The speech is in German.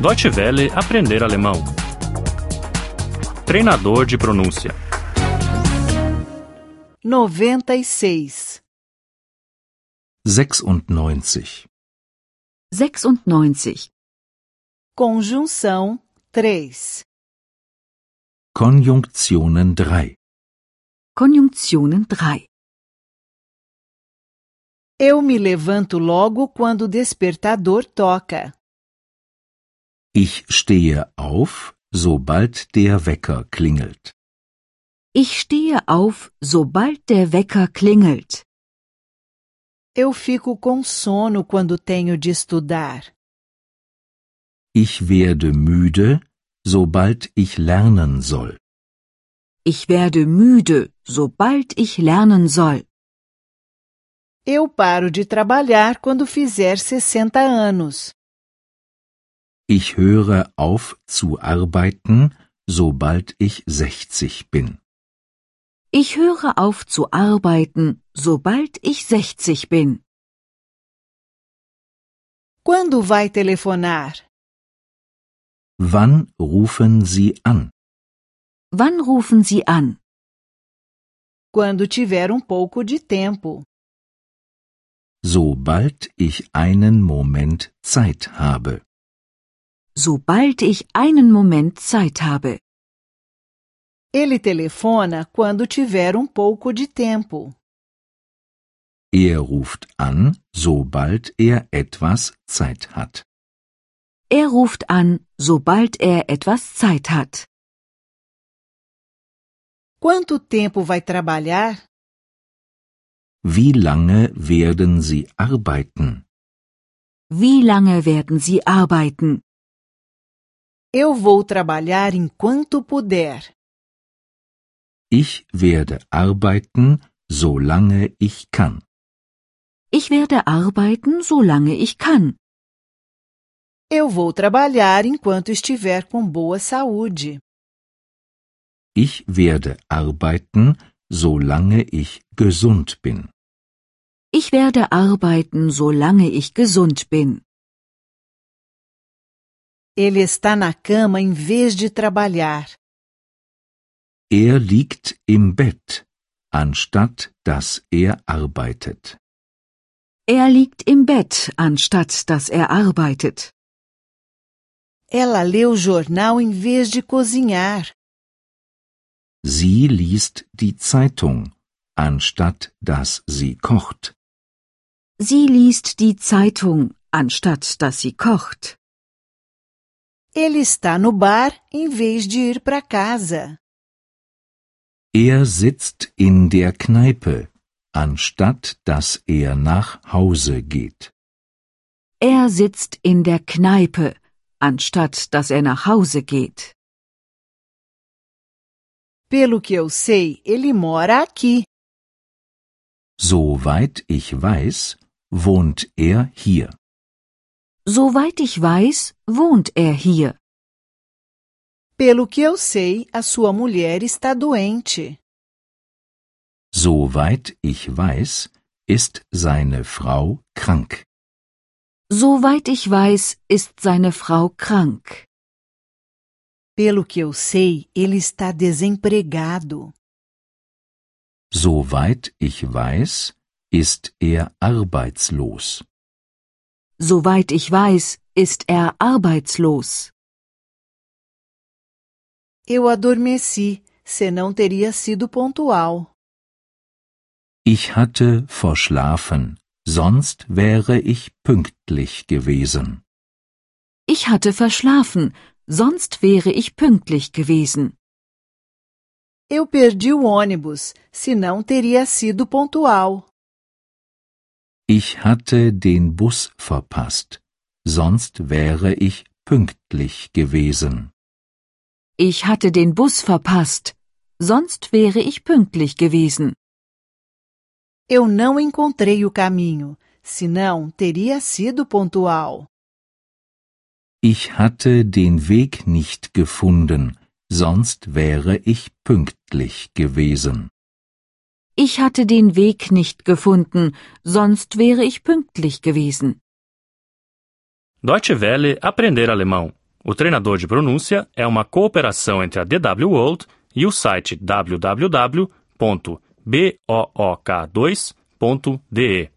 Deutsche Welle aprender alemão. Treinador de pronúncia. 96. 96. 96. Conjunção 3. Konjunktionen 3. Konjunktionen 3. Eu me levanto logo quando o despertador toca. Ich stehe auf, sobald der Wecker klingelt. Ich stehe auf, sobald der Wecker klingelt. Eu fico com sono quando tenho de estudar. Ich werde müde, sobald ich lernen soll. Ich werde müde, sobald ich lernen soll. Eu paro de trabalhar quando fizer 60 anos. Ich höre auf zu arbeiten, sobald ich 60 bin. Ich höre auf zu arbeiten, sobald ich 60 bin. Quando vai telefonar? Wann rufen Sie an? Wann rufen Sie an? Quando tiver um pouco de tempo. Sobald ich einen Moment Zeit habe. Sobald ich einen Moment Zeit habe. Ele telefona quando tiver um pouco de tempo. Er ruft an, sobald er etwas Zeit hat. Er ruft an, sobald er etwas Zeit hat. Quanto tempo vai trabalhar? Wie lange werden Sie arbeiten? Wie lange werden Sie arbeiten? Eu vou trabalhar enquanto puder. Ich werde arbeiten, solange ich kann. Ich werde arbeiten, solange ich kann. Eu vou trabalhar enquanto estiver com boa saúde. Ich werde arbeiten, solange ich gesund bin. Ich werde arbeiten, solange ich gesund bin. Ele está na cama em vez de trabalhar. Er liegt im Bett, anstatt dass er arbeitet. Er liegt im Bett, anstatt dass er arbeitet. Ela lê o jornal em vez de cozinhar. Sie liest die Zeitung, anstatt dass sie kocht. Sie liest die Zeitung, anstatt dass sie kocht. Ele está no bar em vez de ir para casa. Er sitzt in der Kneipe, anstatt dass er nach Hause geht. Er sitzt in der Kneipe, anstatt dass er nach Hause geht. Pelo que eu sei, ele mora aqui. Soweit ich weiß, wohnt er hier. Soweit ich weiß, wohnt er hier. Pelo que eu sei, a sua mulher está doente. Soweit ich weiß, ist seine Frau krank. Soweit ich weiß, ist seine Frau krank. Pelo que eu sei, ele está desempregado. Soweit ich weiß, ist er arbeitslos. Soweit ich weiß, ist er arbeitslos. Eu adormeci, senão teria sido pontual. Ich hatte verschlafen, sonst wäre ich pünktlich gewesen. Ich hatte verschlafen, sonst wäre ich pünktlich gewesen. Eu perdi o ônibus, senão teria sido pontual. Ich hatte den Bus verpasst, sonst wäre ich pünktlich gewesen. Ich hatte den Bus verpasst, sonst wäre ich pünktlich gewesen. Eu não encontrei o caminho, senão teria sido pontual. Ich hatte den Weg nicht gefunden, sonst wäre ich pünktlich gewesen. Ich hatte den Weg nicht gefunden, sonst wäre ich pünktlich gewesen. Deutsche Welle aprender alemão. O treinador de pronúncia é uma cooperação entre a DW World e o site www.book2.de.